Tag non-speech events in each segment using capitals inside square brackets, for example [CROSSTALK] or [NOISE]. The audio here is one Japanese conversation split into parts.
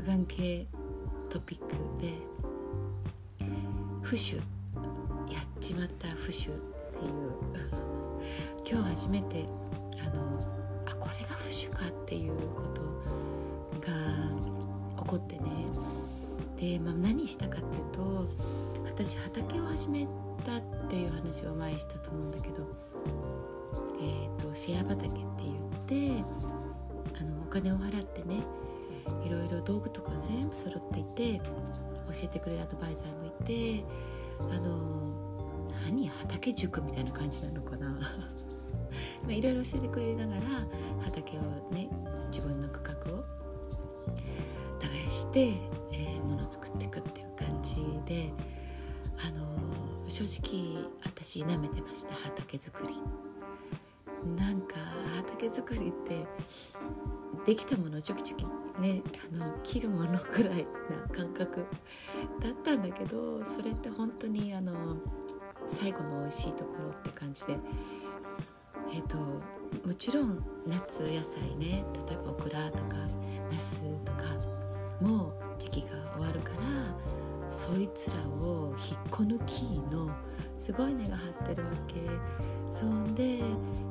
乳がん系トピックで浮腫やっちまった浮腫っていう。[LAUGHS] 今日初めてあのあこれが浮腫かっていうことが起こってね。で、まあ、何したかっていうと私畑を始めたっていう話を前にしたと思うんだけど、えーと、シェア畑って言ってあのお金を払ってねいろいろ道具とか全部揃っていて教えてくれるアドバイザーもいてあの何？畑塾みたいな感じなのかな？[LAUGHS] いろいろ教えてくれながら畑をね自分の区画を耕して、えー、物を作っていくっていう感じであの正直私なめてました。畑作り。なんか畑作りってできたものをちょきちょきねあの切るものくらいな感覚だったんだけどそれって本当にあの最後の美味しいところって感じでえっ、ー、ともちろん夏野菜ね例えばオクラとかナスとかも時期が終わるからそいつらを引っこ抜きのすごい根が張ってるわけ。そんで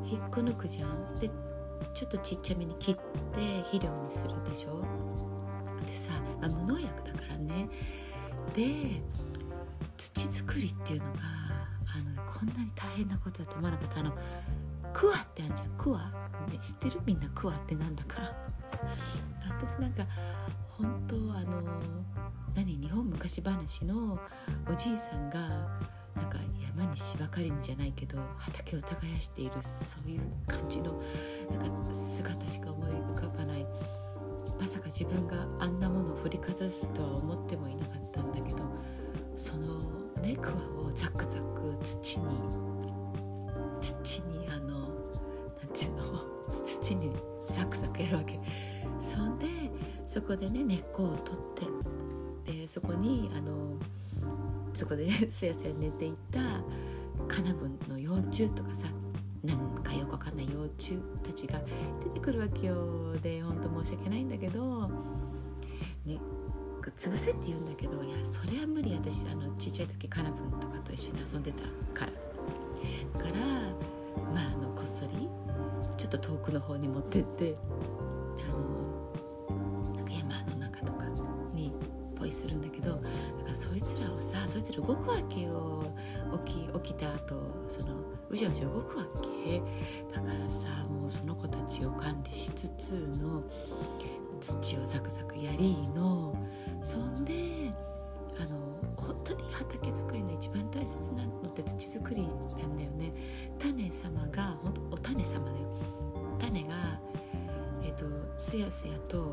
引っこ抜くじゃん。でちょっとちっちゃめに切って肥料にするでしょ？でさ、まあ、無農薬だからね。で土作りっていうのがあのこんなに大変なことだと思わなかった。あのクワってあんじゃん。クワ、ね、知ってる？みんなクワってなんだか [LAUGHS] 私なんか本当あの何？日本昔話のおじいさんが芝刈りじゃないけど畑を耕しているそういう感じのなんか姿しか思い浮かばない。まさか自分があんなものを振りかざすとは思ってもいなかったんだけどそのねクワをザクザク土に土にあのなんていうの？土にザクザクやるわけ。そんでそこでね根っこを取ってでそこにあのそこでねすやすや寝ていたカナブンの幼虫とかさなんかよくわかんない幼虫たちが出てくるわけよ。で本当申し訳ないんだけどね潰せって言うんだけどいやそれは無理私あのちっちゃい時カナブンとかと一緒に遊んでたから。だからまああのこっそりちょっと遠くの方に持ってってりするんだけどそいつらをさそいつら動くわけよ。起き起きた後そのうじゃうじゃ動くわけ。だからさもうその子たちを管理しつつの土をザクザクやりの。そんであの本当に畑作りの一番大切なのって土作りなんだよね。種様が本当お種様だよ。種がえっ、ー、とすやすやと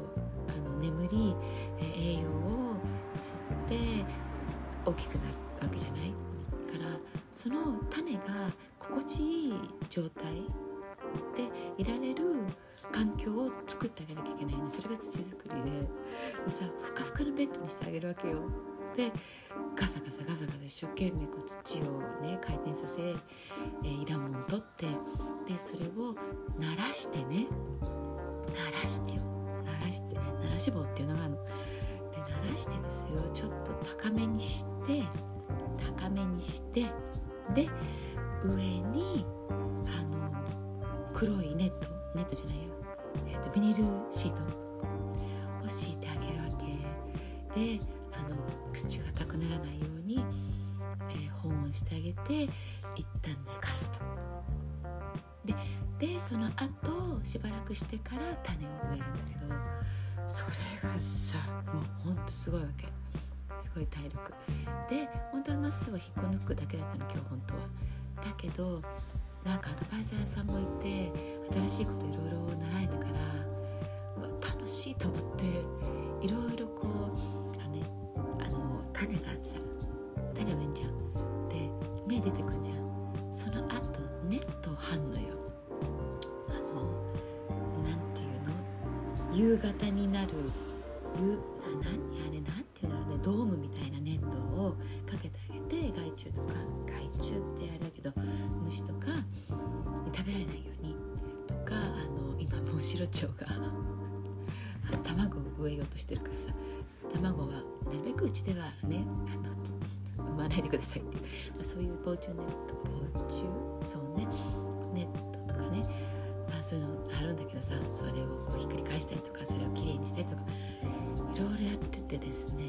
大きくなるわけじゃない？からその種が心地いい状態でいられる環境を作ってあげなきゃいけないの。それが土作りで。さふかふかのベッドにしてあげるわけよ。でガサガサガサガサ一生懸命こう土をね回転させ、え、いらんもん取ってでそれを鳴らしてね。鳴らして鳴らして。鳴らし棒っていうのがあの。慣らしてですよ。ちょっと高めにして高めにしてで上にあの黒いネットネットじゃないよ、えーと、ビニールシートを敷いてあげるわけ。であの口が硬くならないように、えー、保温してあげて一旦寝かすと。その後しばらくしてから種を植えるんだけどそれがさもうほんとすごいわけ。すごい体力。で本当はナスを引っこ抜くだけだったの今日本当は。だけどなんかアドバイザーさんもいて新しいこといろいろ習えたからうわ楽しいと思っていろいろこうあの、ね、あの種がさ種植えんじゃん。で芽出てくんじゃん。その後ネットを張んのよ。夕方になる夕何あれなんていうんだろうねドームみたいなネットをかけてあげて害虫とか害虫ってあれだけど虫とか食べられないようにとかあの今モンシロチョウが卵を植えようとしてるからさ卵はなるべくうちではねあの産まないでくださいっていう、まあ、そういう防虫ネット防虫そうねネットとかね、まあ、そういうのあるんだけどさそれをこうひっくり返したりとかそれをきれいにしたりとかいろいろやっててですね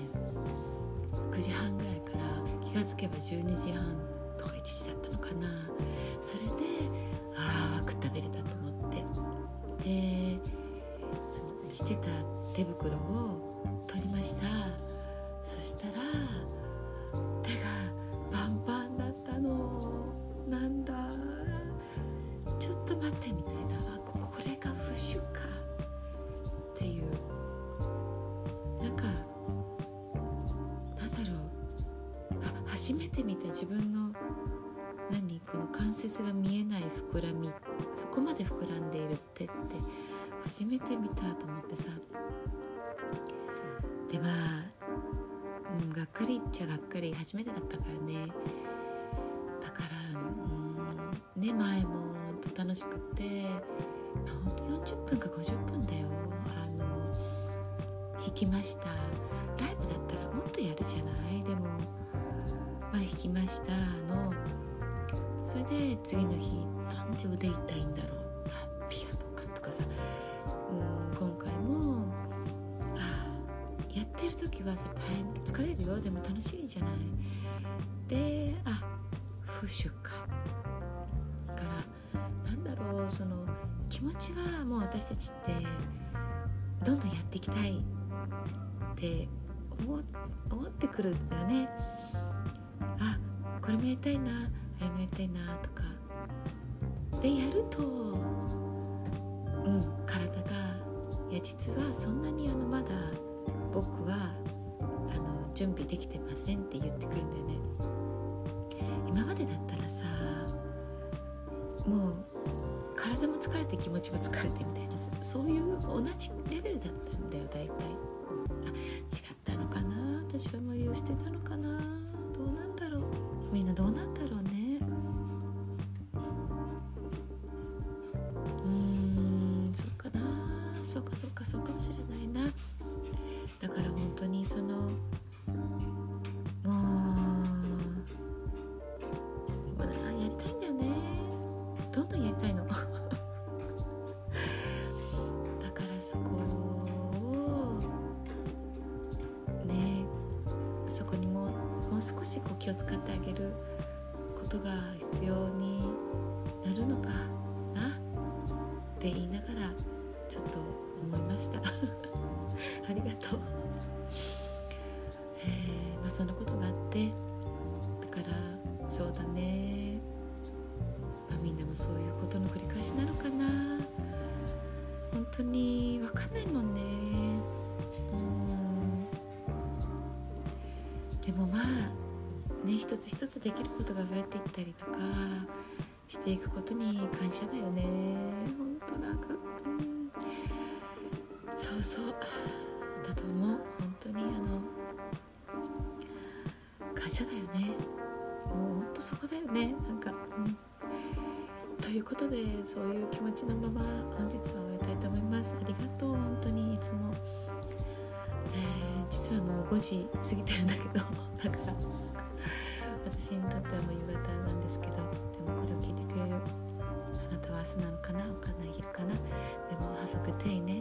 9時半ぐらいから気がつけば12時半とか1時だったのかな。それでああ食食べれたと思って。でそのしてた手袋を取りました。自分の何この関節が見えない膨らみそこまで膨らんでいる手って初めて見たと思ってさ。でまあ、うん、がっかりっちゃがっかり初めてだったからね。だからうんね前もと楽しくてほんと40分か50分だよ。あの弾きました。ライブだったらもっとやるじゃない。きましたのそれで次の日なんで腕痛いんだろうあピアノかとかさうん今回もあやってる時はそれ大変疲れるよでも楽しいじゃない。であフッシュか。だからなんだろうその気持ちはもう私たちってどんどんやっていきたいって思思ってくるんだよね。やりたいなあれもやりたいなとか。でやるとうん体がいや実はそんなにあのまだ僕はあの準備できてませんって言ってくるんだよね。今までだったらさもう体も疲れて気持ちも疲れてみたいなそういう同じレベルだったんだよ大体。あ違ったのかな私は無理をしてたのかな。みんなどうなんだろうね。うんそうかな。そうかそうかそうかもしれないな。だから本当にそのもう [LAUGHS] 少しこう気を使ってあげることが必要になるのかな？って言いながらちょっと思いました。[LAUGHS] ありがとう、[LAUGHS] えーまあ、そんなことでもまあね一つ一つできることが増えていったりとかしていくことに感謝だよね。本当なんか、うん、そうそう。だと思う。本当にあの感謝だよね。もう本当そこだよね。なんか、うん、ということでそういう気持ちのまま本日は終えたいと思います。ありがとう。本当にいつも、実はもう5時過ぎてるんだけど [LAUGHS] だから私にとってはもう夕方なんですけどでもこれを聞いてくれるあなたは明日なのかなわかんない昼かな。でも Have a good day ね。